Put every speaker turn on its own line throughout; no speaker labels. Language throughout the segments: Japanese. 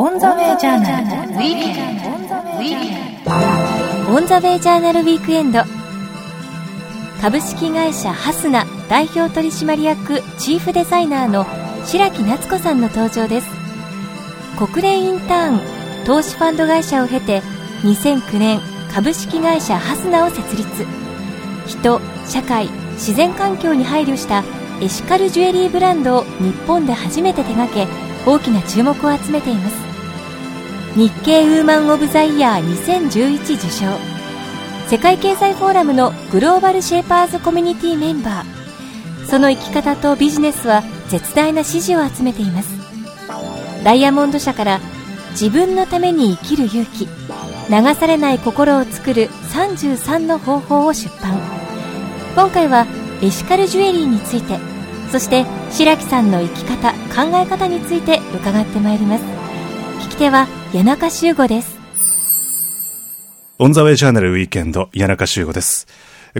オンザウェイジャーナル。ウィークエンド。
オンザウェイジャーナルウィークエンド。株式会社ハスナ代表取締役チーフデザイナーの白木夏子さんの登場です。国連インターン投資ファンド会社を経て2009年株式会社ハスナを設立。人社会自然環境に配慮したエシカルジュエリーブランドを日本で初めて手掛け大きな注目を集めています。日経ウーマン・オブ・ザ・イヤー2011受賞。世界経済フォーラムのグローバルシェーパーズコミュニティメンバー。その生き方とビジネスは絶大な支持を集めています。ダイヤモンド社から自分のために生きる勇気。流されない心を作る33の方法を出版。今回はエシカルジュエリーについてそして白木さんの生き方考え方について伺ってまいります。聞き手は谷中修吾です
オンザウェイジャーナルウィーケンド、谷中修吾です。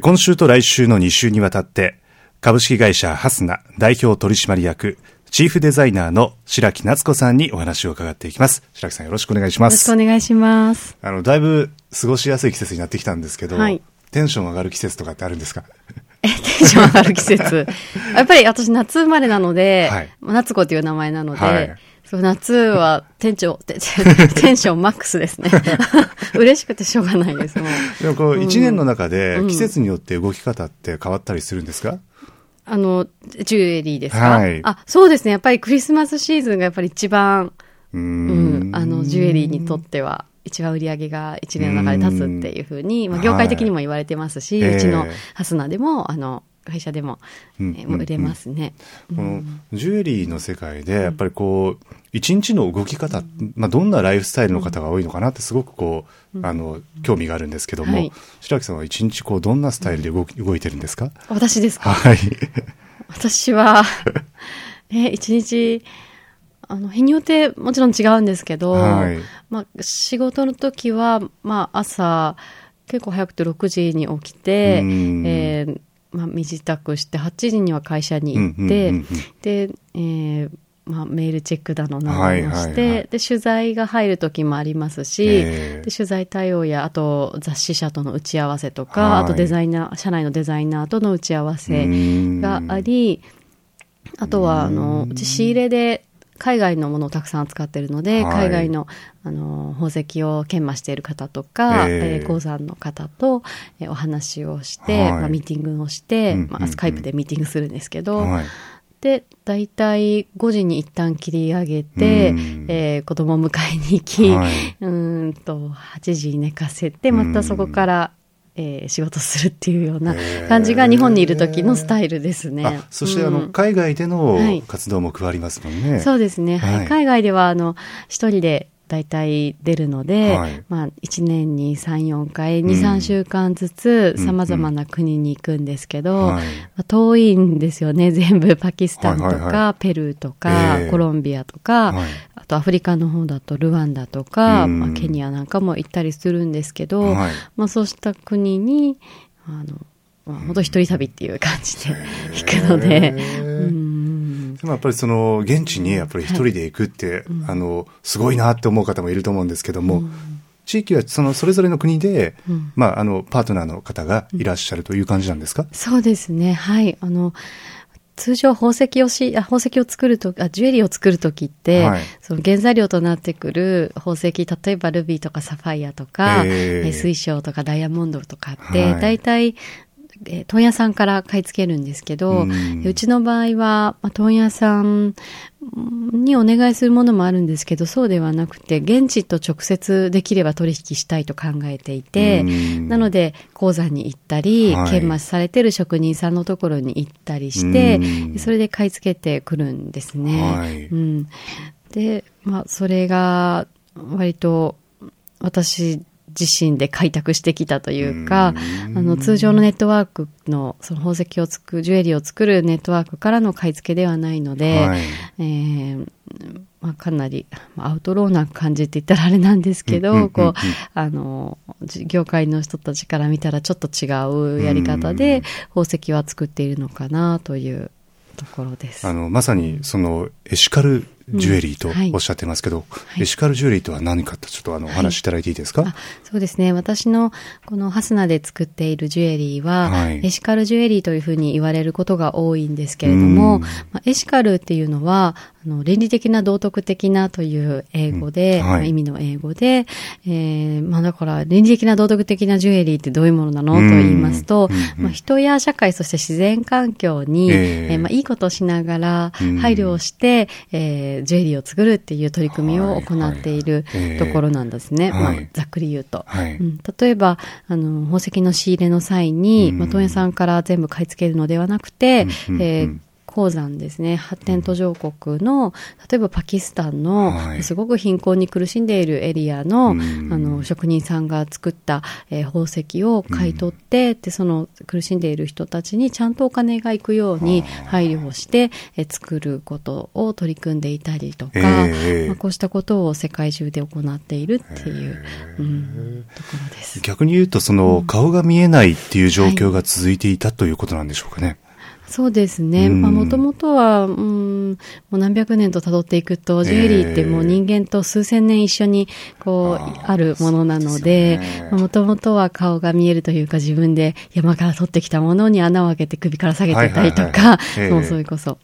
今週と来週の2週にわたって、株式会社ハスナ代表取締役、チーフデザイナーの白木夏子さんにお話を伺っていきます。白木さんよろしくお願いしま
よろしく
す。
お願いします。
あの、だいぶ過ごしやすい季節になってきたんですけど、
はい
テンション上がる季節とかってあるんですか？
え、テンション上がる季節。やっぱり私夏生まれなので、
はい
夏子という名前なので、
はい
そう夏はテンション、テテンションマックスですね。嬉しくてしょうがないです、もう。
でもこう、一年の中で
うん。
季節によって動き方って変わったりするんですか、
あの、ジュエリーですか、
はい。
あ、そうですね。やっぱりクリスマスシーズンがやっぱり一番、
うー
うん。ん、あの、ジュエリーにとっては、一番売り上げが一年の中で立つっていうふうに、まあ、
はい
業界的にも言われてますし、
ええ。
うちのハスナでも、あの、会社でも、
うん
えー売れますね。
このジュエリーの世界で、やっぱりこう、一日の動き方、まあ、どんなライフスタイルの方が多いのかなってすごくこう、あの、興味があるんですけども、
はい。
白木さんは一日こう、どんなスタイルで動き動いてるんですか？
私ですか？
はい。
私は、え、一日、あの、日によってもちろん違うんですけど、
はい。
まあ、仕事の時は、まあ、朝、結構早くて6時に起きて、
うん。
えーまあ、身支度して、8時には会社に行って、
うんうんうんうん。
で、えーまあ、メールチェックだのな
はい
どのして、
はいはい
で、取材が入る時もありますし、
ええ。
で取材対応や、あと雑誌社との打ち合わせとか、
はい。
あとデザイナー、社内のデザイナーとの打ち合わせがあり、あとは、あの、うち仕入れで海外のものをたくさん扱っているので、
はい。
海外の、あの、宝石を研磨している方とか、
ええ。
えー鉱山の方と、えーお話をして、
はい。
まあ、ミーティングをして、
うんうん
まあ、スカイプでミーティングするんですけど、
はい。
で、大体5時に一旦切り上げて、
うん。
えー子供を迎えに行き、
はい。う
ーんと、8時に寝かせて、またそこから、えー仕事するっていうような感じが日本にいる時のスタイルですね。
あ、そしてあの、
うん
海外での
はい
活動も加わりますもんね。
そうですね。
はい
はい。海外では、あの、一人で大体出るので、
はい。
まあ、1年に3、4回、2、
うん。
3週間ずつ、
うん
様々な国に行くんですけど、
はい。
まあ遠いんですよね。全部、パキスタンとか、
はいはいは
ペルーとか、
ええ。
コロンビアとか、
はい。
あとアフリカの方だとルワンダとか、
うん。
まあ、ケニアなんかも行ったりするんですけど、
はい。
まあ、そうした国に、あの、まあ、本当一人旅っていう感じで行くので、う ん
でもやっぱりその、現地にやっぱり一人で行くって、あの、すごいなって思う方もいると思うんですけども、地域はその、それぞれの国で、
うん。
まあ、あの、パートナーの方がいらっしゃるという感じなんですか、
そうですね。はい。あの、通常宝石をし、あ宝石を作るとあ、ジュエリーを作るときって、
はい。
その原材料となってくる宝石、例えばルビーとかサファイアとか、
ええ。
え水晶とかダイヤモンドとかって、
はい。
大体、えー問屋さんから買い付けるんですけど、
う
うんちの場合は、まあ、問屋さんにお願いするものもあるんですけど、そうではなくて、現地と直接できれば取引したいと考えていて、
うん。
なので、鉱山に行ったり、
はい。
研磨されてる職人さんのところに行ったりして
うん、
それで買い付けてくるんですね。
はい。
うん、で、まあ、それが、割と、私自身で開拓してきたというか、あの、通常のネットワークの、その宝石を作る、ジュエリーを作るネットワークからの買い付けではないので、
はい。
えーまあ、かなりまあアウトローな感じって言ったらあれなんですけど、こう、あの、じ業界の人たちから見たらちょっと違うやり方で宝石は作っているのかなというところです。
あの、まさに、その、エシカルジュエリーとおっしゃってますけど、
い。
エシカルジュエリーとは何かとちょっとあの、お話しいただいていいですか、
あそうですね。私のこのハスナで作っているジュエリーは、
はい。
エシカルジュエリーというふうに言われることが多いんですけれども、
うん。
まあ、エシカルっていうのは、あの倫理的な道徳的なという英語で、
うんはい。
まあ意味の英語で、えーまあだから倫理的な道徳的なジュエリーってどういうものなの？と言いますと、
うん
まあ、人や社会そして自然環境に、
え
え。
え
ーまあいいことをしながら
うん。
配慮をして、えージュエリーを作るっていう取り組みを行っている
はいはい。
ところなんですね。
はい。
まあざっくり言うと。
はい。
うん、例えば、あの、宝石の仕入れの際に、
うん。
まあ、問屋さんから全部買い付けるのではなくて、えー
うん
鉱山ですね、発展途上国の、例えばパキスタンの、
はい。
すごく貧困に苦しんでいるエリアの、
うん。
あの、職人さんが作った、えー宝石を買い取って、で、その苦しんでいる人たちにちゃんとお金が行くように配慮をして、えー作ることを取り組んでいたりとか、
ええ
まあ、こうしたことを世界中で行っているっていう、うん、ところです。
逆に言うと、その、顔が見えないっていう状況が続いていたということなんでしょうかね。
そうですね。
うん。
まあ、もともとは、うん、もう何百年と辿っていくと、ジュエリーってもう人間と数千年一緒に、こう、
あー
あるものなのでもともとは顔が見えるというか、自分で山から取ってきたものに穴を開けて首から下げてたりとか もうそれこそ、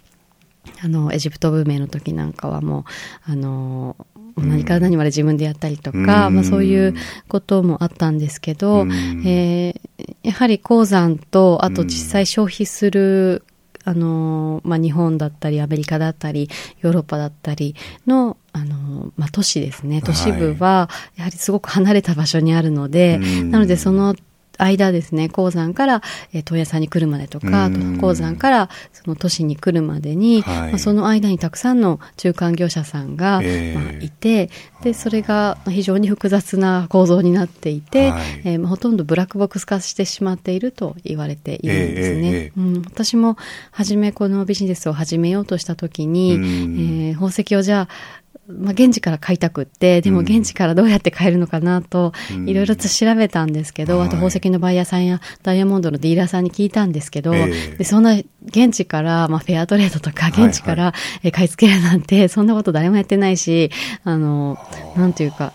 あの、エジプト文明の時なんかはもう、あの、何から何まで自分でやったりとか、
うん。
まあそういうこともあったんですけど、
うん。
えーやはり鉱山と、あと実際消費する、あの、まあ日本だったり、アメリカだったり、ヨーロッパだったりの、あの、まあ都市ですね。都市部は、やはりすごく離れた場所にあるので、
うん。
なのでその、間ですね、鉱山から、えー問屋さんに来るまでとか、鉱山からその都市に来るまでに、
はい。
まあ、その間にたくさんの中間業者さんが、
ええ。
まあ、いて、で、それが非常に複雑な構造になっていて、
はい。
えーまあほとんどブラックボックス化してしまっていると言われているんですね。
ええええ
うん、私も初めこのビジネスを始めようとしたときに、
うん。
えー宝石をじゃあ、まあ、現地から買いたくって、でも
うん
現地からどうやって買えるのかなと
うん、
いろいろと調べたんですけど、
はい。
あと宝石のバイヤーさんやダイヤモンドのディーラーさんに聞いたんですけど、
ええ。
でそんな現地から、まあ、フェアトレードとか
はい。
現地からえー買い付けるなんて、そんなこと誰もやってないし、あの、なんていうか、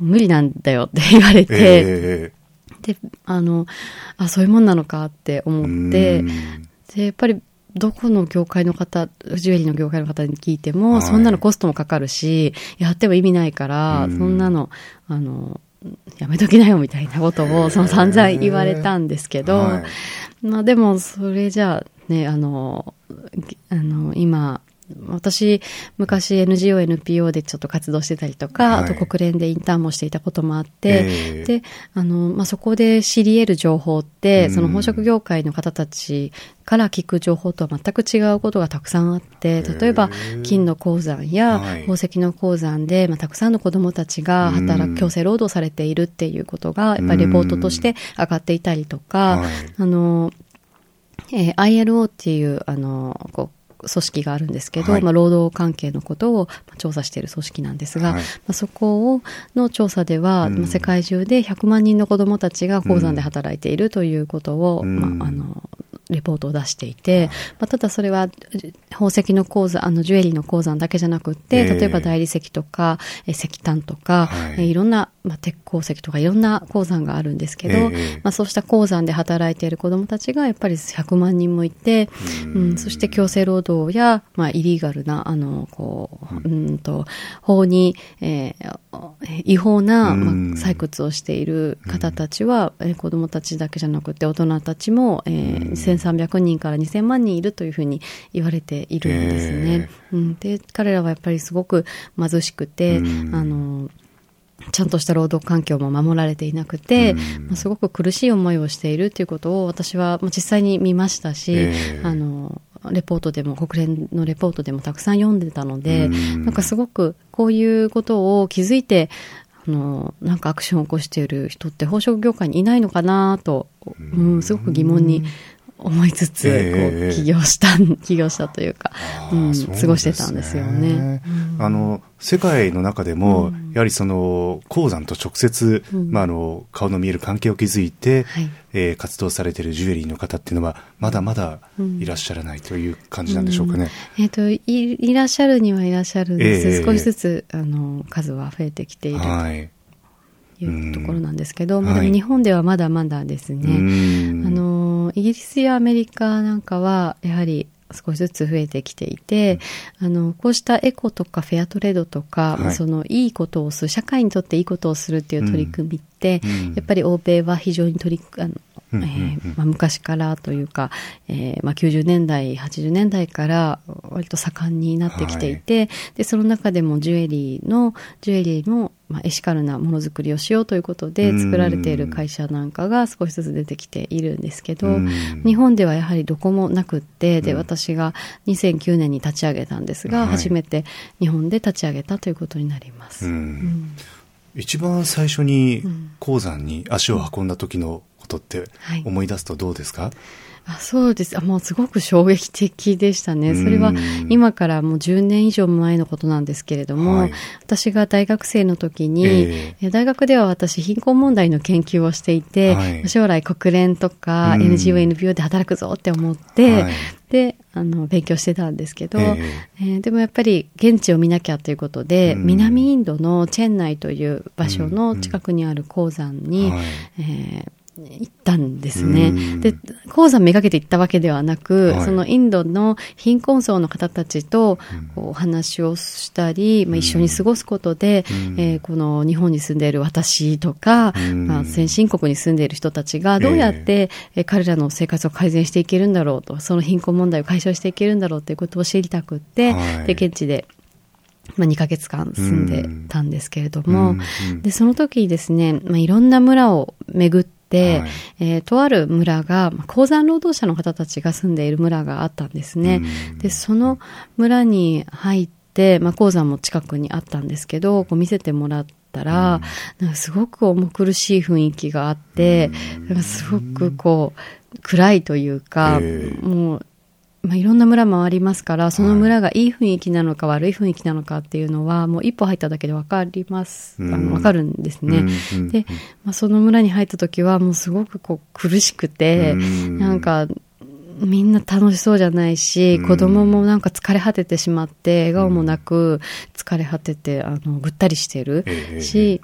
無理なんだよって言われて、
え
で、あの、あ、そういうもんなのかって
え
思って
うん、
で、やっぱり、どこの業界の方、ジュエリーの業界の方に聞いても、
はい。
そんなのコストもかかるし、やっても意味ないから、
うん。
そんなの、あの、やめときなよみたいなことを、その散々言われたんですけど、
はい。
まあでも、それじゃあ、ね、あの、ぎあの、今、私、昔 NGO、NPO でちょっと活動してたりとか、
はい。
あと国連でインターンもしていたこともあって、
ええ。
で、あの、まあ、そこで知り得る情報って、
うん。
その宝飾業界の方たちから聞く情報とは全く違うことがたくさんあって、例えば
へ、
金の鉱山や
はい。
宝石の鉱山で、まあ、たくさんの子供たちが働
うん。
く、強制労働されているっていうことが、やっぱりレポートとして上がっていたりとか、
はい。
あの、えー ILO っていう、あの、こう、組織があるんですけど、
はい。
まあ、労働関係のことをまあ調査している組織なんですが、
はい。
まあ、そこをの調査では、
うん。
まあ世界中で100万人の子どもたちが鉱山で働いているということを、
うん。
まあ、あのレポートを出していて、まあ、ただそれは宝石の鉱山あのジュエリーの鉱山だけじゃなくって、
ええ。
例えば大理石とかえ石炭とか、
はい。
いろんな、まあ、鉄鉱石とかいろんな鉱山があるんですけど、
ええ。
まあ、そうした鉱山で働いている子どもたちがやっぱり100万人もいて、うん、そして強制労働や、まあ、イリーガルな、あの、こう、うん。と、法に、えー違法な、
うん。
まあ、採掘をしている方たちは、えー子どもたちだけじゃなくて大人たちも、えー1300人から2000万人いるというふうに言われているんですね。うん、で、彼らはやっぱりすごく貧しくて、
うん。
あの、ちゃんとした労働環境も守られていなくて、
うん。
まあ、すごく苦しい思いをしているということを私はまあ実際に見ましたし、
ええ
あの、レポートでも、国連のレポートでもたくさん読んでたので、
うん。
なんかすごくこういうことを気づいて、あの、なんかアクションを起こしている人って宝飾業界にいないのかなと、うん、すごく疑問に思いつつ、
ええ
こう起業した、起業したというか、うん、
そう
過ごしてたんですよね。
あの、世界の中でも、やはりその、鉱山と直接、
うん。
まあ、あの、顔の見える関係を築いて、
はい。
えー活動されているジュエリーの方っていうのは、まだまだいらっしゃらないという感じなんでしょうかね。
えっ、とい、いらっしゃるにはいらっしゃるんです。
ええ
少しずつ、あの、数は増えてきている
はい。
というところなんですけど、
うん。
まあで
はい。
も日本ではまだまだです
う
ね。
ん。
あの、イギリスやアメリカなんかは、やはり少しずつ増えてきていて、あの、こうしたエコとかフェアトレードとか、
はい。
その、いいことをする、社会にとっていいことをするっていう取り組みって、
うん。
やっぱり欧米は非常に取り、あの、
うんうんうん。
えーまあ、昔からというか、えーまあ、90年代、80年代から割と盛んになってきていて、で、その中でもジュエリーの、ジュエリーの、まあ、エシカルなものづくりをしようということで
うん。
作られている会社なんかが少しずつ出てきているんですけど、
うん。
日本ではやはりどこもなくって、で、
うん。
私が2009年に立ち上げたんですが、
はい。
初めて日本で立ち上げたということになります。
うん。
うん。
一番最初に
うん。
鉱山に足を運んだ時のことって
はい。
思い出すとどうですか、
あそうです。あもうすごく衝撃的でしたね。それは
うん
今からもう10年以上前のことなんですけれども、
はい。
私が大学生の時に、
え
え。大学では私貧困問題の研究をしていて、
はい。
将来国連とか
うん。
NGO、NPO で働くぞって思って、
はい。
で、あの、勉強してたんですけど、
え
え。ーでもやっぱり現地を見なきゃということで、
うん。
南インドのチェンナイという場所の近くにある鉱山に、
はい。
えー行ったんですね。
うん。
で、鉱山めがけて行ったわけではなく、
はい。
そのインドの貧困層の方たちとお話をしたり、まあ、一緒に過ごすことで、
うん。
えーこの日本に住んでいる私とか、
うん。
まあ、先進国に住んでいる人たちがどうやって、えー彼らの生活を改善していけるんだろうと、その貧困問題を解消していけるんだろうということを知りたくって、
はい。
で、現地で、まあ、2ヶ月間住んでたんですけれども、
うん。うん。
で、その時ですね、まあ、いろんな村を巡って、
はい。
えーとある村が、まあ鉱山労働者の方たちが住んでいる村があったんですね。
うん。
で、その村に入って、まあ、鉱山も近くにあったんですけど、こう見せてもらったら、なんかすごく重苦しい雰囲気があって、すごくこう、暗いというか、
ええ。
もう、まあ、いろんな村もありますから、その村がいい雰囲気なのか悪い雰囲気なのかっていうのは、もう一歩入っただけでわかります。あ
うん。
のわかるんですね。
うんうん
で、まあ、その村に入った時はもうすごくこう苦しくて、
うん。
なんか、みんな楽しそうじゃないし、
うん。
子供もなんか疲れ果ててしまって、笑顔もなく、疲れ果てて、あの、ぐったりしてる
ええ。
し、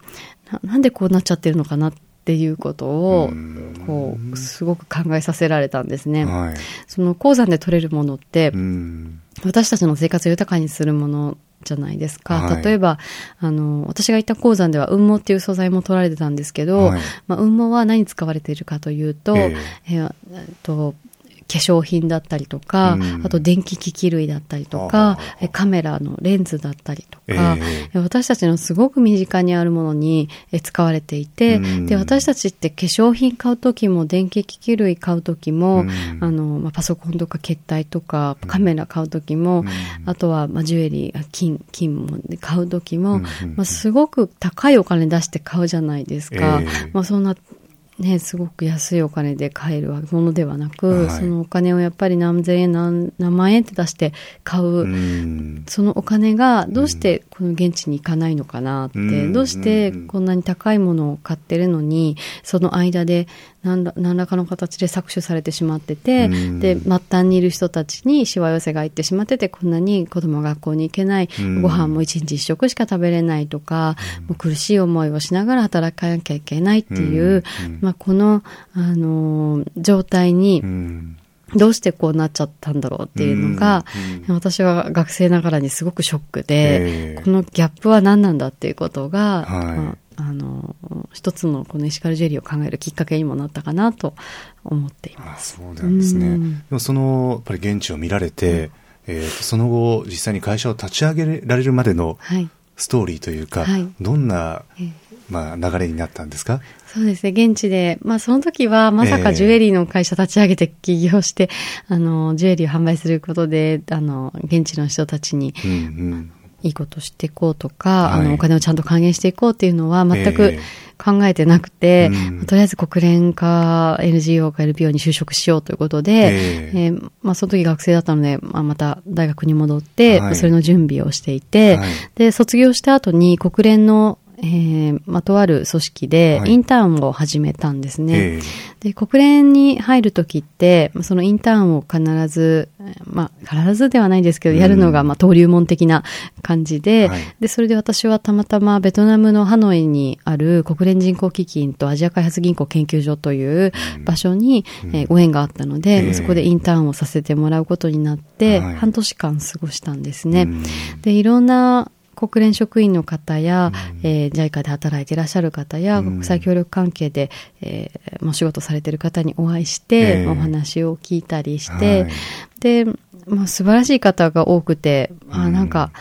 ななんでこうなっちゃってるのかなっていうことを
うん、
こう、すごく考えさせられたんですね。
はい。
その鉱山で取れるものって、
うん
私たちの生活を豊かにするものじゃないですか。
はい
例えば、あの、私が行った鉱山では雲母っていう素材も取られてたんですけど、
はい
まあ、雲母は何に使われているかというと、
え
えーえっと、化粧品だったりとか、
うん。
あと電気機器類だったりとかカメラのレンズだったりとか、
え
え。私たちのすごく身近にあるものにえ使われていて、
うん。
で、私たちって化粧品買うときも電気機器類買うときも、
うん。
あの、まあ、パソコンとか携帯とかカメラ買うときも、
うん。
あとは、まあ、ジュエリー、あ金、金も買うときも、
うん。
まあ、すごく高いお金出して買うじゃないですか。
ええ。
まあ、そんな、ね、すごく安いお金で買えるものではなく、
はい。
そのお金をやっぱり何千円何、何万円って出して買う、
うん。
そのお金がどうしてこの現地に行かないのかなって、
うん。
どうしてこんなに高いものを買ってるのに、その間で何ら何らかの形で搾取されてしまってて、
うん。
で、末端にいる人たちにしわ寄せが行ってしまってて、こんなに子供が学校に行けない、
うん。
ご飯も一日一食しか食べれないとか、もう苦しい思いをしながら働かなきゃいけないっていう、
うん。
まあ、この、あのー状態に
う、ん。
どうしてこうなっちゃったんだろうっていうのが、
うん。
私は学生ながらにすごくショックで、
ええ。
このギャップは何なんだっていうことが、
はい。
まあ、あの、一つのこのエシカルジュエリーを考えるきっかけにもなったかなと思っていま
あ
す。
そうなんですね。
うん。
でもその、やっぱり現地を見られて、えーとその後、実際に会社を立ち上げられるまでの
はい。
ストーリーというか、
はい。
どんな、
ええ。
まあ、流れになったんですか？
そうですね、現地で、まあその時はまさ
ええ。
かジュエリーの会社立ち上げて起業して、あの、ジュエリーを販売することで、あの、現地の人たちに、
うんうん
いいことしていこうとか、
はい。
あの、お金をちゃんと還元していこうっていうのは全く
ええ。
考えてなくて、
うん。
とりあえず国連か NGO か LPO に就職しようということで、
ええ。
えーまあ、その時学生だったので、まあ、また大学に戻って、
はい。
それの準備をしていて、
はい。
で、卒業した後に国連の、えーまあ、とある組織で
はい。
インターンを始めたんですね。
え
で、国連に入るときって、そのインターンを必ず、えーまあ、必ずではないんですけど、
うん。
やるのが、まあ、登竜門的な感じで、
はい。
で、それで私はたまたまベトナムのハノイにある国連人口基金とアジア開発銀行研究所という場所に、えーご縁があったので、
ええ。
そこでインターンをさせてもらうことになって、
はい。
半年間過ごしたんですね。
うん。
で、いろんな国連職員の方や、えー JICA で働いていらっしゃる方や、
うん。
国際協力関係で、えーまあお仕事されている方にお会いして、
ええ。
まあお話を聞いたりして、
はい。
で、まあ、素晴らしい方が多くて、あ
うん。
なんか、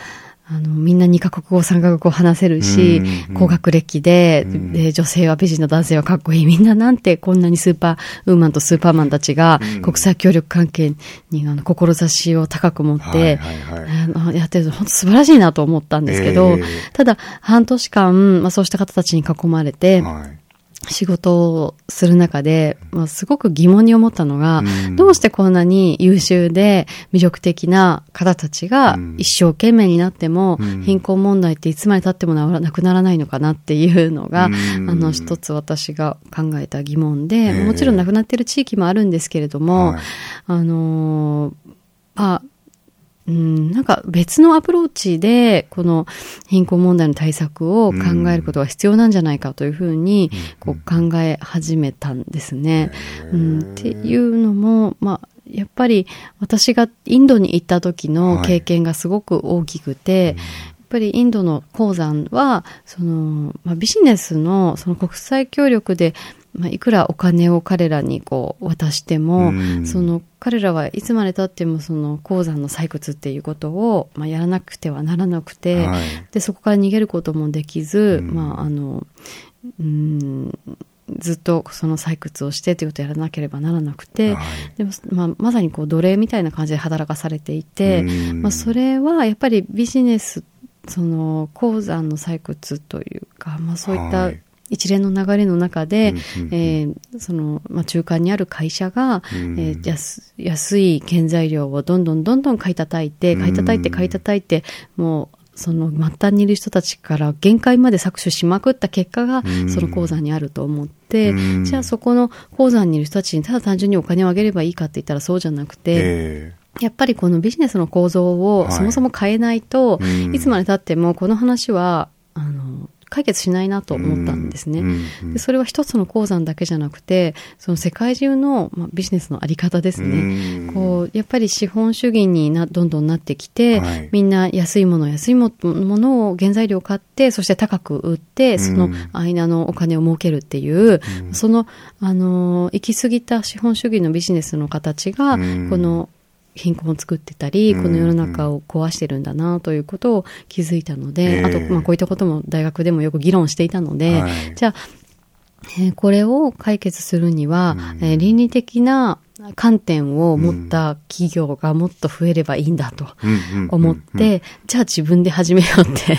あの、みんな2カ国語、3カ国語話せるし
うん、
高学歴で、
うん。
で、女性は美人の男性はかっこいい。みんななんてこんなにスーパーウーマンとスーパーマンたちが
うん。
国際協力関係にあの志を高く持って、あのやってると本当素晴らしいなと思ったんですけど、
ええ。
ただ半年間、まあそうした方たちに囲まれて、
はい
仕事をする中で、まあ、すごく疑問に思ったのが、
うん。
どうしてこんなに優秀で魅力的な方たちが
うん。
一生懸命になっても、
うん。
貧困問題っていつまで経ってもなくならないのかなっていうのが、
うん。
あの一つ私が考えた疑問で、
ええ。
もちろんなくなってる地域もあるんですけれども、
はい。
あのーまあ、うん、なんか別のアプローチで、この貧困問題の対策を考えることが必要なんじゃないかというふうに、こう考え始めたんですね。うん、っていうのも、まあ、やっぱり私がインドに行った時の経験がすごく大きくて、やっぱりインドの鉱山は、その、まあ、ビジネスのその国際協力で、まあ、いくらお金を彼らにこう渡しても、
うん。
その彼らはいつまでたってもその鉱山の採掘っていうことを、まあ、やらなくてはならなくて、
はい。
でそこから逃げることもできず、
うん。
まああのうんずっとその採掘をしてということをやらなければならなくて、
はい。
でも、まあ、まさにこう奴隷みたいな感じで働かされていて、
うん。
まあ、それはやっぱりビジネスその鉱山の採掘というか、まあ、そういった
はい
一連の流れの中で、
うんうんうん。
えーその、まあ、中間にある会社が、
うん。
えー安安い原材料をどんどんどんどん買い叩いて、買い叩いて
うん
買い叩いて、もう、その末端にいる人たちから限界まで搾取しまくった結果が
うん。
その鉱山にあると思って、
うん。
じゃあそこの鉱山にいる人たちにただ単純にお金をあげればいいかって言ったらそうじゃなくて、
え
やっぱりこのビジネスの構造を
はい
そもそも変えないと、
うん。
いつまで経ってもこの話は、あの、解決しないなと思ったんですね。でそれは一つの鉱山だけじゃなくて、その世界中の、まあ、ビジネスのあり方ですね。
うん。
こう、やっぱり資本主義にな、どんどんなってきて、
はい。
みんな安いもの、安いもものを原材料を買って、そして高く売って、その
うん
間のお金を儲けるっていう、その、あのー、行き過ぎた資本主義のビジネスの形が、
うん。
この、貧困を作ってたり、
うん
この世の中を壊してるんだなということを気づいたので、
ええ。
あと、まあ、こういったことも大学でもよく議論していたので、
はい。
じゃあ、えーこれを解決するには、
うん。
えー倫理的な観点を持った企業がもっと増えればいいんだと思って、じゃあ自分で始めようって、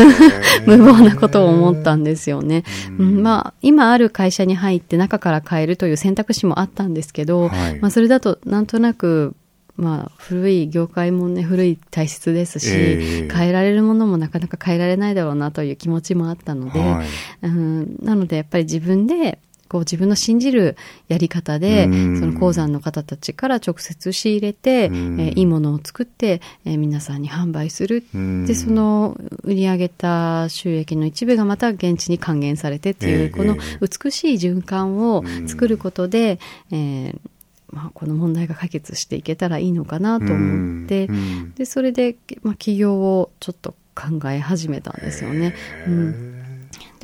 無謀なことを思ったんですよね。うん。まあ、今ある会社に入って中から変えるという選択肢もあったんですけど、
はい。
まあ、それだとなんとなく、まあ、古い業界もね、古い体質ですし、
ええ。
変えられるものもなかなか変えられないだろうなという気持ちもあったので、
はい。
うん、なのでやっぱり自分で、こう自分の信じるやり方で、
うん。
その鉱山の方たちから直接仕入れて、
うん。
えーいいものを作って、えー皆さんに販売する。
うん。
で、その売り上げた収益の一部がまた現地に還元されてっていう、
ええ。
この美しい循環を作ることで、えーまあ、この問題が解決していけたらいいのかなと思って、
うん
で、それで、まあ、起業をちょっと考え始めたんですよね。うん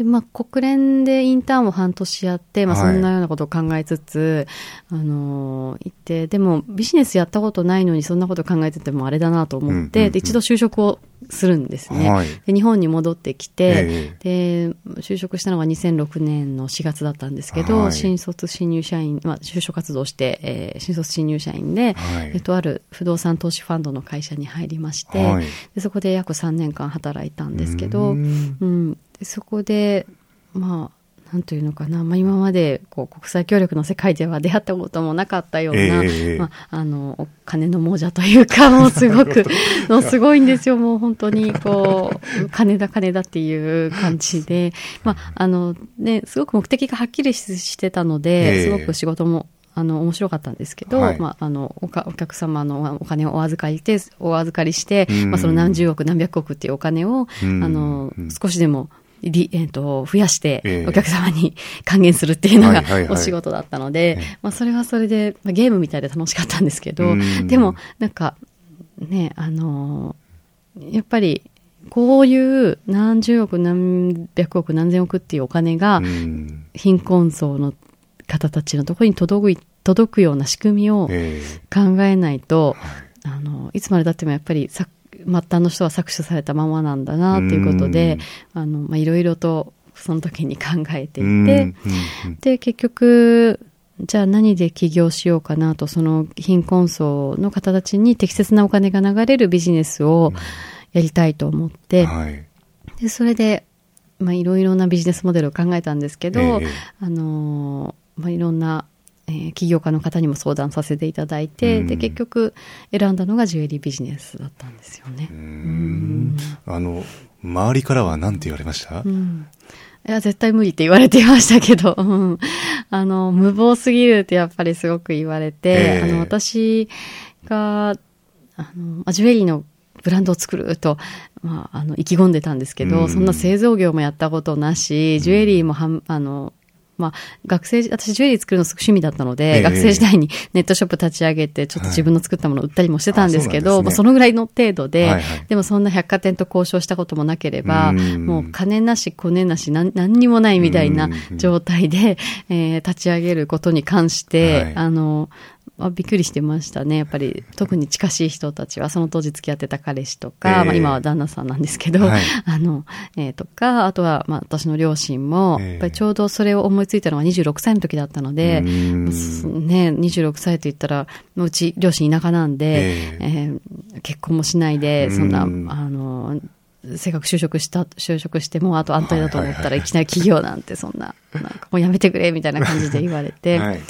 でで、まあ、国連でインターンを半年やって、まあ、そ
はい。
んなようなことを考えつつ、あのー行って、でも、ビジネスやったことないのに、そんなこと考えててもあれだなと思って、
うんうんうん。
で、一度就職をするんですね。
はい。
で、日本に戻ってきて、
え
で、就職したのが2006年の4月だったんですけど、
はい。
新卒新入社員、まあ、就職活動して、えー新卒新入社員で、
はい。
えっと、ある不動産投資ファンドの会社に入りまして、
はい。
でそこで約3年間働いたんですけど、
う
うん。んでそこで、まあ、なんというのかな、まあ、今までこう国際協力の世界では出会ったこともなかったような、
ええ。
まあ、あのお金の亡者というか、もうすごく、もうすごいんですよ、もう本当にこう、金だ、金だっていう感じで、まああのね、すごく目的がはっきりししてたの
え
で、
え
すごく仕事もあの面白かったんですけど、
はい。
まあ、あのおかお客様のお金をお預かりして、お預かりして、
うん。
まあ、その何十億、何百億っていうお金を、
うん。
あの
うん
少しでもり、えー、と増やして
ええ、
お客様に 還元するっていうのがお仕事だったので、まあ、それはそれで、まあ、ゲームみたいで楽しかったんですけど
うん、
でも、なんか、ね、あのやっぱり、こういう何十億、何百億、何千億っていうお金が、
うん。
貧困層の方たちのところに届く届くような仕組みを
え
考えないと、あのいつまでたってもやっぱりさ末端の人は搾取されたままなんだなっていうことであのまあいろいろとその時に考えていて、で結局じゃあ何で起業しようかなとその貧困層の方たちに適切なお金が流れるビジネスをやりたいと思って、
はい。
でそれで、まあ、いろいろなビジネスモデルを考えたんですけど、
ええ。
あのーまあ、いろんな、えー起業家の方にも相談させていただいて、
うん。
で結局選んだのがジュエリービジネスだったんですよね。
うん。あの周りからは何て言われました？
うん。いや、絶対無理って言われていましたけど、うん。あの、無謀すぎるってやっぱりすごく言われて、
ええ。
あの、私が、あの、まあジュエリーのブランドを作ると、まあ、あの、意気込んでたんですけど、
うん。
そんな製造業もやったことなし、ジュエリーもはん、あの、まあ、学生、私ジュエリー作るのすごく趣味だったので、
ええ。
学生時代に ネットショップ立ち上げて、ちょっと自分の作ったものを売ったりもしてたんですけど、
はいあそね。
まあそのぐらいの程度で、
はいはい。
でもそんな百貨店と交渉したこともなければ、
うん。
もう金なし、コネなし、なん何にもないみたいな
うん。
状態で、えー立ち上げることに関して、
はい。
あの、あびっくりしてましたね。やっぱり、特に近しい人たちは、その当時付き合ってた彼氏とか、
ええ。
まあ、今は旦那さんなんですけど、
はい。
あの、えーとか、あとは、まあ、私の両親も、
ええ。
やっぱりちょうどそれを思いついたのが26歳の時だったので、ね、26歳と言ったら、うち両親田舎なんで、
え
え。ー結婚もしないで、そんな、
うん
あの、せっかく就職した、就職してもうあと安泰だと思ったらいきなり企業なんてそんな、なんかもうやめてくれみたいな感じで言われて、
はい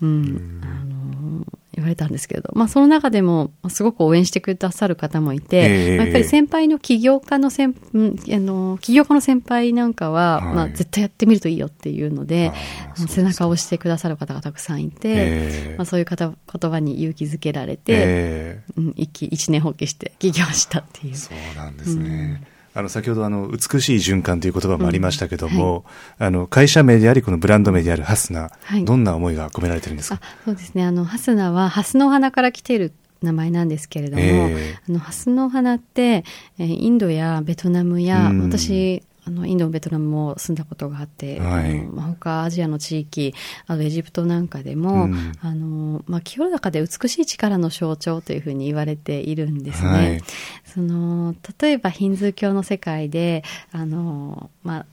うん、あの、言われたんですけれど、まあその中でも、まあすごく応援してくださる方もいて、
ええ。
まあやっぱり先輩の起業家の先、うんあの、起業家の先輩なんかは、
はい。
まあ絶対やってみるといいよっていうので、背中を押してくださる方がたくさんいて、
ええ。
まあそういう方、言葉に勇気づけられて、
ええ。
うん、一気一年放棄して起業したっていう。
そうなんですね。あの、先ほどあの、美しい循環という言葉もありましたけども、あの、会社名であり、このブランド名であるハスナ、
はい。
どんな思いが込められてるんですか？
あそうですね。あの、ハスナは、ハスの花から来ている名前なんですけれども、
ええ。
あの、ハスの花って、えーインドやベトナムや、
うん。
私、あの、インド、ベトナムも住んだことがあって、
はい。
あのまあ、他アジアの地域、あとエジプトなんかでも、
うん。
あの、まあ、清らかで美しい力の象徴というふうに言われているんですね。
はい。
その、例えばヒンズー教の世界で、あの、まあ、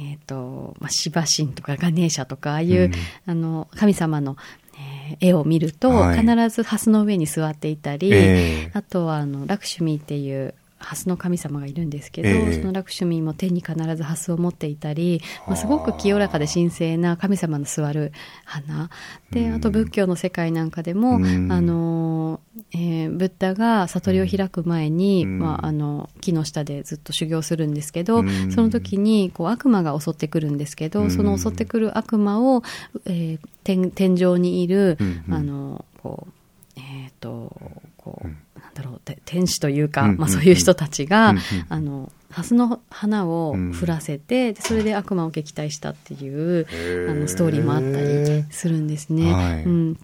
えっ、と、まあ、シバ神とかガネーシャとか、ああいう、
うん。
あの、神様の、えー絵を見ると、
はい。
必ず蓮の上に座っていたり、
ええ。
あとは、あの、ラクシュミーっていう、蓮の神様がいるんですけど、
ええ。
そのラクシュミーも手に必ず蓮を持っていたり、まあ、すごく清らかで神聖な神様の座る花。で、あと仏教の世界なんかでも、
うん。
あの、えーブッダが悟りを開く前に、
うん。
まあ、あの、木の下でずっと修行するんですけど、
うん。
その時に、こう、悪魔が襲ってくるんですけど、
うん。
その襲ってくる悪魔を、えー天天井にいる、あの、こう、えっ、と、こう、だろう、て天使というか、
うんうん
まあそういう人たちが、
うんうん
あの、蓮の花を降らせて、でそれで悪魔を撃退したっていう、あの、ストーリーもあったりするんですね。
はい
うん。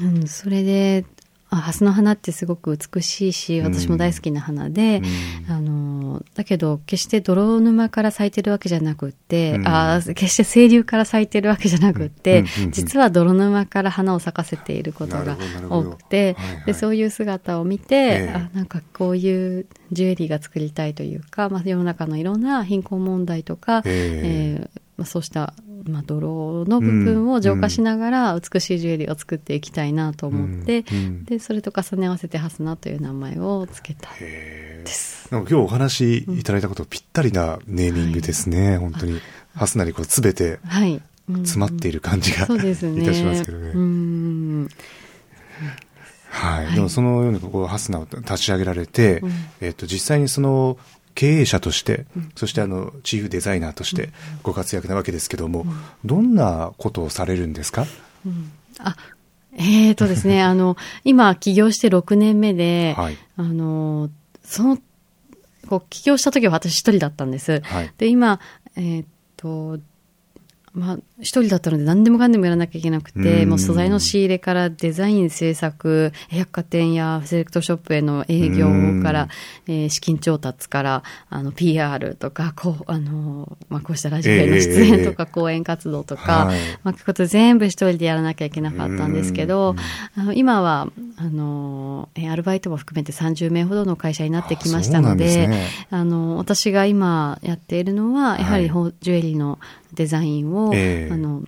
うん、それで、あ、蓮の花ってすごく美しいし、私も大好きな花で、
うん。
あの、の、だけど、決して泥沼から咲いてるわけじゃなくって、
うん。
あー決して清流から咲いてるわけじゃなくって、
うん
実は泥沼から花を咲かせていることが多くて、
はいはい。
で、そういう姿を見て、
ええ。
あ、なんかこういうジュエリーが作りたいというか、まあ、世の中のいろんな貧困問題とか、
ええ。
えーまあ、そうした、まあ、泥の部分を浄化しながら美しいジュエリーを作っていきたいなと思って、
うんうん
でそれと重ね合わせてハスナという名前をつけたです。
なんか今日お話いただいたことぴったりなネーミングですね、本当に。ハスナにこうすべて
はい。うん
詰まっている感じが、
そうですね。
いたしますけどね。
うん。
はい。
はい
でもそのようにこうハスナを立ち上げられて、
うん
えっ、と、実際にその経営者として、そしてあの、チーフデザイナーとしてご活躍なわけですけども、どんなことをされるんですか？
うん。あ、えーとですね、あの、今、起業して6年目で、
はい。
あの、その、こう、起業した時は私一人だったんです。
はい。
で、今、えーっと、まあ、一人だったので何でもかんでもやらなきゃいけなくて、
うん。
もう素材の仕入れからデザイン制作、百貨店やセレクトショップへの営業から、えー資金調達から、あの、PR とか、こう、あの、まあ、こうしたラジオへの出演とか、講演活動とか、
はい。
まあ、こういうこと全部一人でやらなきゃいけなかったんですけど、あの今は、あの、えーアルバイトも含めて30名ほどの会社になってきましたので、
あですね。
あの、私が今やっているのは、やはりジュエリーのデザインを、
ええ。
あの、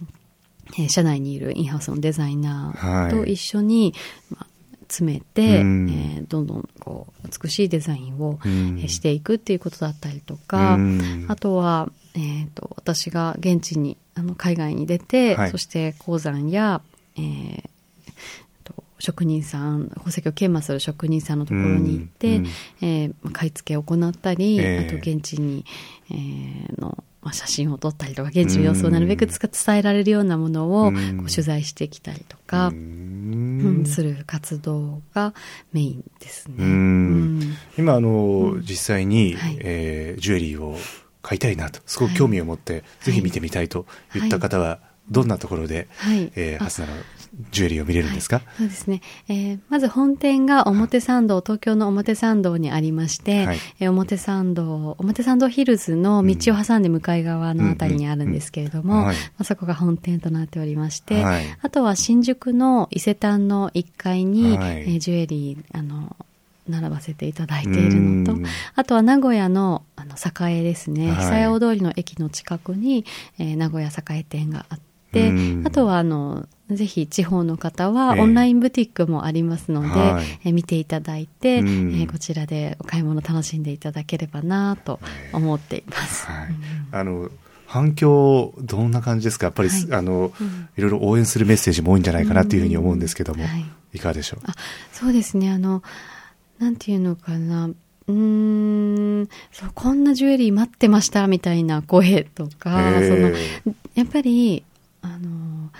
えー社内にいるインハウスのデザイナ
はい。
ーと一緒に、まあ詰めて、
うん。
えーどんどんこう美しいデザインを、していくっていうことだったりとか、
うん。
あとは、えー、と私が現地にあの海外に出て、
はい。
そして鉱山や、えーと職人さん宝石を研磨する職人さんのところに行って、
うん。うん。
えーまあ買い付けを行ったり、
ええ。
あと現地に、えーのまあ、写真を撮ったりとか現地の様子をなるべく伝えられるようなものを、
うん。
こう取材してきたりとか、
う
うん
ん
する活動がメインですね。
今あの、実際に、
はい。
えージュエリーを買いたいなとすごく興味を持って、ぜひ見てみたいと言った方は、どんなところで、
はい。あ
えーハスナのジュエリーを見れるんですか、
そうですね。えーまず本店が表参道、東京の表参道にありまして、
はい。
えー表参道、表参道ヒルズの道を挟んで向かい側のあたりにあるんですけれども、そこが本店となっておりまして、
はい。
あとは新宿の伊勢丹の1階に、
はい。
えージュエリー、あの、並ばせていただいているのと
うん、
あとは名古屋の、あの、栄ですね、
はい。
久屋大通りの駅の近くに、えー名古屋栄店があって
うん、
あとは、あの、ぜひ地方の方は、
ええ。
オンラインブティックもありますので、
はい。
えー見ていただいて、
うん。
えーこちらでお買い物楽しんでいただければなと思っています。
はい。あの反響どんな感じですか？やっぱり、
はい。
あの、
うん。
いろいろ応援するメッセージも多いんじゃないかなっていうふうに思うんですけども、
うんはい。
い、かがでしょう？
あそうですね、あの、なんていうのかな、うーん、そうこんなジュエリー待ってましたみたいな声とか、
へ
その
ー
やっぱり、あの、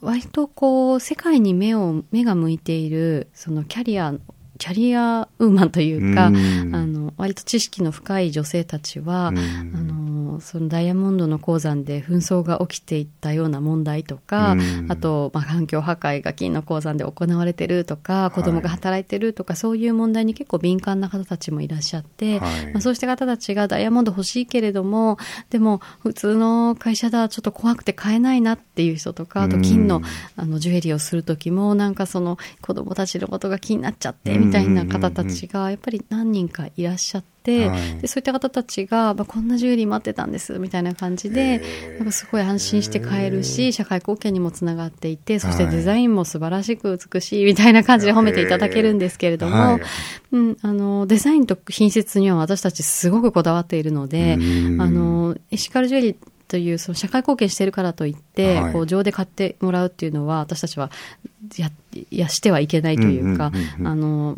割とこう、世界に目を、目が向いている、そのキャリア、キャリアウーマンというか、
うん。
あの、割と知識の深い女性たちは、
うん。
あの、そのダイヤモンドの鉱山で紛争が起きていったような問題とか、
うん。
あと、まあ、環境破壊が金の鉱山で行われてるとか、子供が働いてるとか、そういう問題に結構敏感な方たちもいらっしゃって、
はい。
まあ、そうした方たちがダイヤモンド欲しいけれども、でも普通の会社だ、ちょっと怖くて買えないなっていう人とか、あと金の
うん。
あのジュエリーをする時も、なんかその子供たちのことが気になっちゃって、みたいな方たちがやっぱり何人かいらっしゃって、
はい。
でそういった方たちが、まあ、こんなジュエリー待ってたんですみたいな感じでなんかすごい安心して買えるし社会貢献にもつながっていてそして
はい
デザインも素晴らしく美しいみたいな感じで褒めていただけるんですけれども、
はい。
うん、あのデザインと品質には私たちすごくこだわっているので
うん。
あのエシカルジュエリーというその社会貢献しているからといって、
はい。
こう情で買ってもらうっていうのは私たちはやいやしてはいけないというか、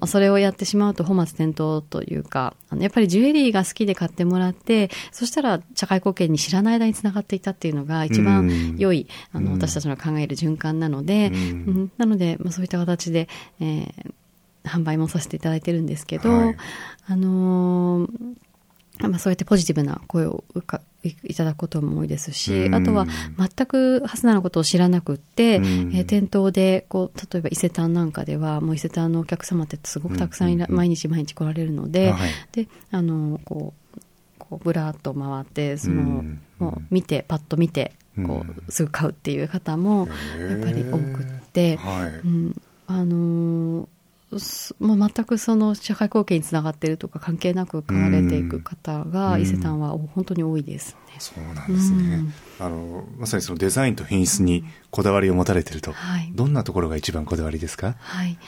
それをやってしまうと本末転倒というかあのやっぱりジュエリーが好きで買ってもらってそしたら社会貢献に知らない間につながっていたっていうのが一
うん。
番良い、あの
うん。
私たちの考える循環なので、
うん。
うん。なので、まあ、そういった形で、えー販売もさせていただいてるんですけど、
はい。
あのーまあ、そうやってポジティブな声をいいただくことも多いですし、
うん。
あとは全くハスナのことを知らなくって、
うん。
えー店頭でこう例えば伊勢丹なんかではもう伊勢丹のお客様ってすごくたくさんいら、毎日毎日来られるので、
はい
であのこうこうぶらっと回ってその、
うん。
もう見てパッと見てこ
う
すぐ買うっていう方もやっぱり多くって、
はい。
うん、あのーすもう全くその社会貢献につながっているとか関係なく買われていく方が、
うん。
伊勢丹は本当に多いですね。
そうなんですね、あのまさにそのデザインと品質にこだわりを持たれていると、
はい。
どんなところが一番こだわりですか？
はい。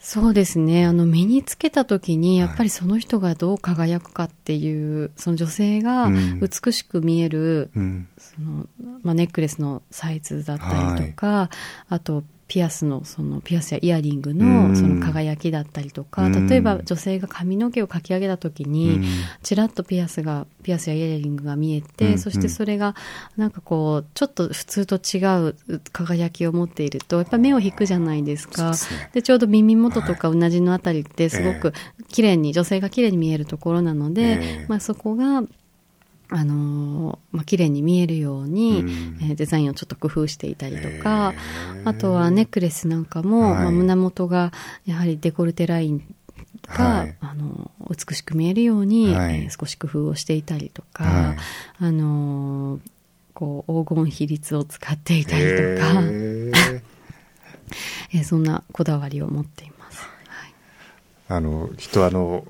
そうですね。あの、身につけた時に、やっぱりその人がどう輝くかっていう、その女性が
うん。
美しく見える、
うん。
その、まあ、ネックレスのサイズだったりとか、あと、ピアスの、その、ピアスやイヤリング
うん。
の、その輝きだったりとか、
うん。
例えば女性が髪の毛をかき上げた時に、
うん。
ちらっとピアスが、ピアスやイヤリングが見えて、
うん。
そしてそれが、なんかこう、ちょっと普通と違う輝きを持っていると、やっぱ目を引くじゃないですか。
で
ちょうど耳元とかうなじのあたりってすごく綺麗に、女性が綺麗に見えるところなので、
ええ。
まあそこが、あのーまあ、綺麗に見えるように、
うん。
えーデザインをちょっと工夫していたりとか、
ええ
あとはネックレスなんかも、
はい。
まあ、胸元がやはりデコルテラインが、
はい。
あの美しく見えるように、
はい。
えー少し工夫をしていたりとか、
はい。
あのーこう黄金比率を使っていたりとか、えーそんなこだわりを持っています。はい。
あの、きっとあの、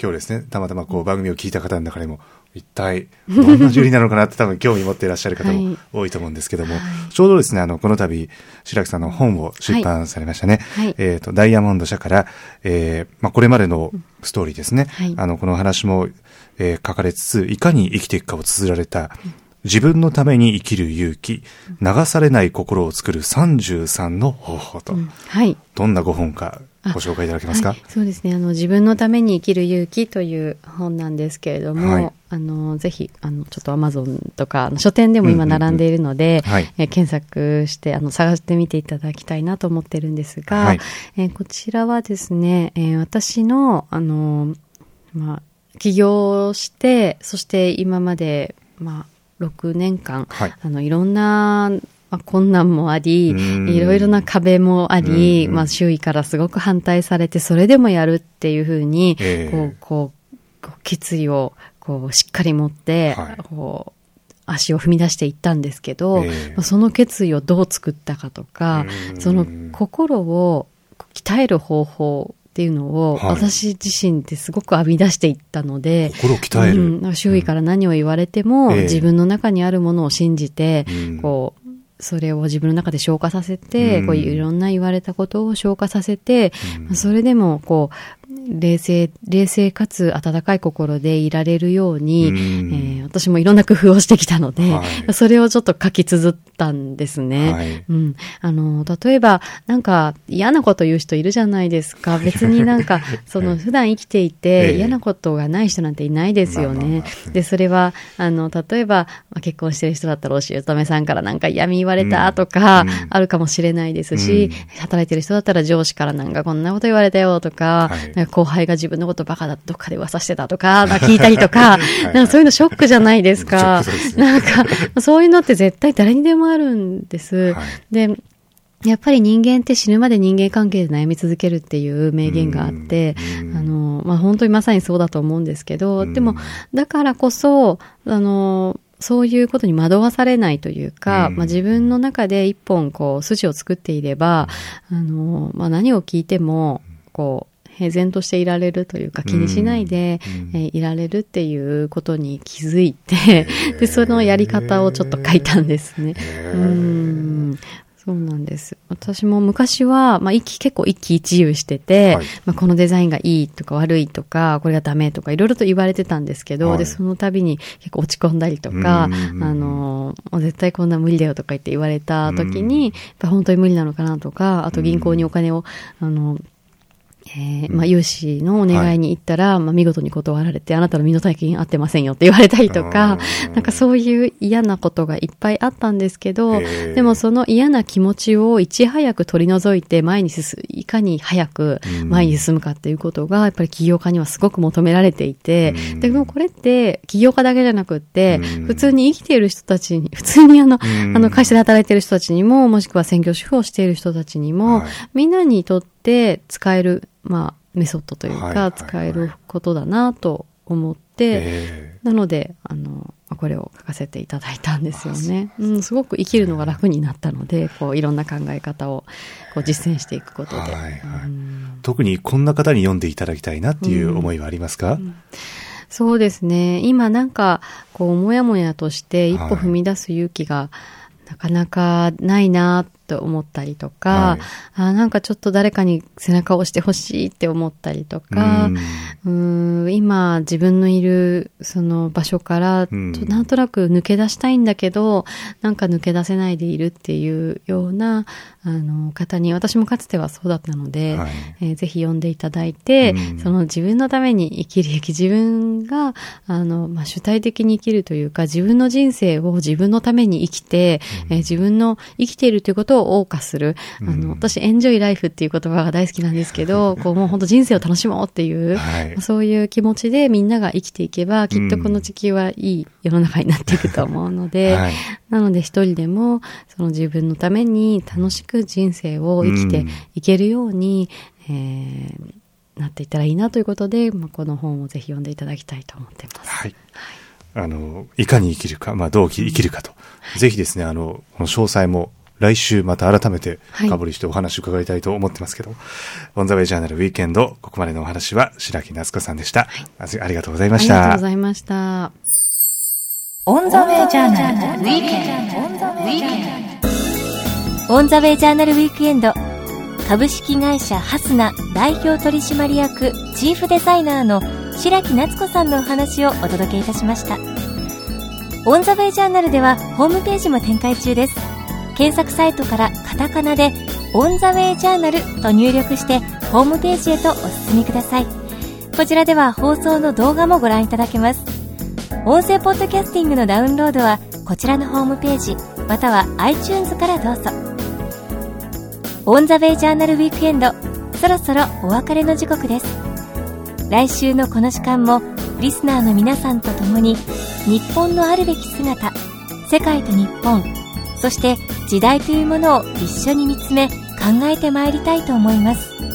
今日ですね、たまたまこう番組を聞いた方の中でも、一体どんなジュリーなのかなって多分興味持っていらっしゃる方も
はい。
多いと思うんですけども、
はい。
ちょうどですね、あの、この度、白木さんの本を出版されましたね。
はい。
えっ、と、ダイヤモンド社から、えーまあ、これまでのストーリーですね。
はい。
あの、この話も、えー書かれつつ、いかに生きていくかを綴られた、自分のために生きる勇気、流されない心を作る33の方法と、
うん。はい。
どんなご本かご紹介いただけますか、
はい、そうですね。あの自分のために生きる勇気という本なんですけれども、
はい
あのぜひあのちょっとアマゾンとか書店でも今並んでいるので、
うんうんうん。はい。
えー検索してあの探してみていただきたいなと思ってるんですが、
はい。
えーこちらはですね、えー私のあのまあ起業してそして今までまあ6年間、
はい。
あのいろんなまあ、困難もあり、
うん。
いろいろな壁もあり、まあ、周囲からすごく反対されて、それでもやるっていうふうに、こう、こう決意を、こう、しっかり持って、
はい。
こう、足を踏み出していったんですけど、
ええ。
まあその決意をどう作ったかとか
う、ん。
その心を鍛える方法っていうのを、
はい。
私自身ですごく編み出していったので、
心を鍛える。
うん、周囲から何を言われても、
ええ。
自分の中にあるものを信じて、
うん。
こう、それを自分の中で消化させて、
うん。
こういろんな言われたことを消化させて、
うん。
それでも、こう、冷静、冷静かつ温かい心でいられるように、
うん。
えー私もいろんな工夫をしてきたので、
はい。
それをちょっと書き綴ったんですね。
はい。
うん。あの、例えば、なんか嫌なこと言う人いるじゃないですか。別になんか、その普段生きてい
え
て
え
嫌なことがない人なんていないですよね。
まあ。
で、それは、あの、例えば、まあ結婚してる人だったらお姑さんからなんか嫌味言われたとかあるかもしれないですし、
うん。
働いてる人だったら上司からなんかこんなこと言われたよとか、
はい
後輩が自分のことバカだとどっかで噂してたとか、なんか聞いたりとか、なんかそういうのショックじゃないですか。
すね。
なんか、そういうのって絶対誰にでもあるんです。
はい。
で、やっぱり人間って死ぬまで人間関係で悩み続けるっていう名言があって、
うん。
あの、まあ、本当にまさにそうだと思うんですけど、
うん。
でも、だからこそ、あの、そういうことに惑わされないというか、
うん。
まあ、自分の中で一本こう筋を作っていれば、あの、まあ、何を聞いても、こう、平然としていられるというか気にしないで、
うん。
えーいられるっていうことに気づいて、で、そのやり方をちょっと書いたんですね。うん。そうなんです。私も昔は、まあ、一気、結構一喜一憂してて、
はい。
まあ、このデザインがいいとか悪いとか、これがダメとか、いろいろと言われてたんですけど、
はい。
で、その度に結構落ち込んだりとか、
うん。
あの、もう絶対こんな無理だよとか言って言われた時に、やっぱ本当に無理なのかなとか、あと銀行にお金を、あの、えーまあ、融資のお願いに行ったら、まあ、見事に断られて、あなたの身の体験合ってませんよって言われたりとか、なんかそういう嫌なことがいっぱいあったんですけど、でもその嫌な気持ちをいち早く取り除いて前に進む、いかに早く前に進むかっていうことが、やっぱり起業家にはすごく求められていて、でもこれって起業家だけじゃなくって、普通に生きている人たちに、普通にあの、あの会社で働いている人たちにも、もしくは専業主婦をしている人たちにも、みんなにとって使えるまあ、メソッドというか、使えることだなと思って、なので、あの、これを書かせていただいたんですよね。う。ん、すごく生きるのが楽になったので、こう、いろんな考え方をこう実践していくことで、はいはい。
特にこんな方に読んでいただきたいなっていう思いはありますか、うん。うん
そうですね。今なんか、こう、もやもやとして一歩踏み出す勇気が、なかなかないなと思ったりとか、はい、あなんかちょっと誰かに背中を押してほしいって思ったりとか、うん。今自分のいるその場所からなんとなく抜け出したいんだけど、なんか抜け出せないでいるっていうようなあの方に、私もかつてはそうだったので、はい、えー、ぜひ読んでいただいて、その自分のために生きる生き、自分があの、まあ、主体的に生きるというか、自分の人生を自分のために生きて、えー、自分の生きているということを謳歌する。あの、私、エンジョイライフっていう言葉が大好きなんですけど、こう、もう本当人生を楽しもうっていう、はい、そういう気持ちでみんなが生きていけば、きっとこの地球はいい世の中になっていくと思うので、はい、なので一人でも、その自分のために楽しく人生を生きていけるように、うん、えー、なっていったらいいなということで、まあ、この本をぜひ読んでいただきたいと思っています。はい。
はい、あの、いかに生きるか、まあ、どう生きるかと。うん、ぜひですね、あの、この詳細も来週また改めて深掘りしてお話を伺いたいと思ってますけど、はい、オンザウェイジャーナルウィーケンド、ここまでのお話は白木夏子さんでした、はい、ありがとうございました。
ありがとうございました。
オンザウェイジャーナルウィークエン
ド、オンザウェイジャーナル。ウィークエンド、株式会社ハスナ代表取締役チーフデザイナーの白木夏子さんのお話をお届けいたしました。オンザウェイジャーナルではホームページも展開中です。検索サイトからカタカナでオンザウェイジャーナルと入力してホームページへとお進みください。こちらでは放送の動画もご覧いただけます。音声ポッドキャスティングのダウンロードはこちらのホームページまたは iTunes からどうぞ。オンザウェイジャーナルウィークエンドそろそろお別れの時刻です。来週のこの時間もリスナーの皆さんと共に日本のあるべき姿世界と日本そして時代というものを一緒に見つめ考えてまいりたいと思います。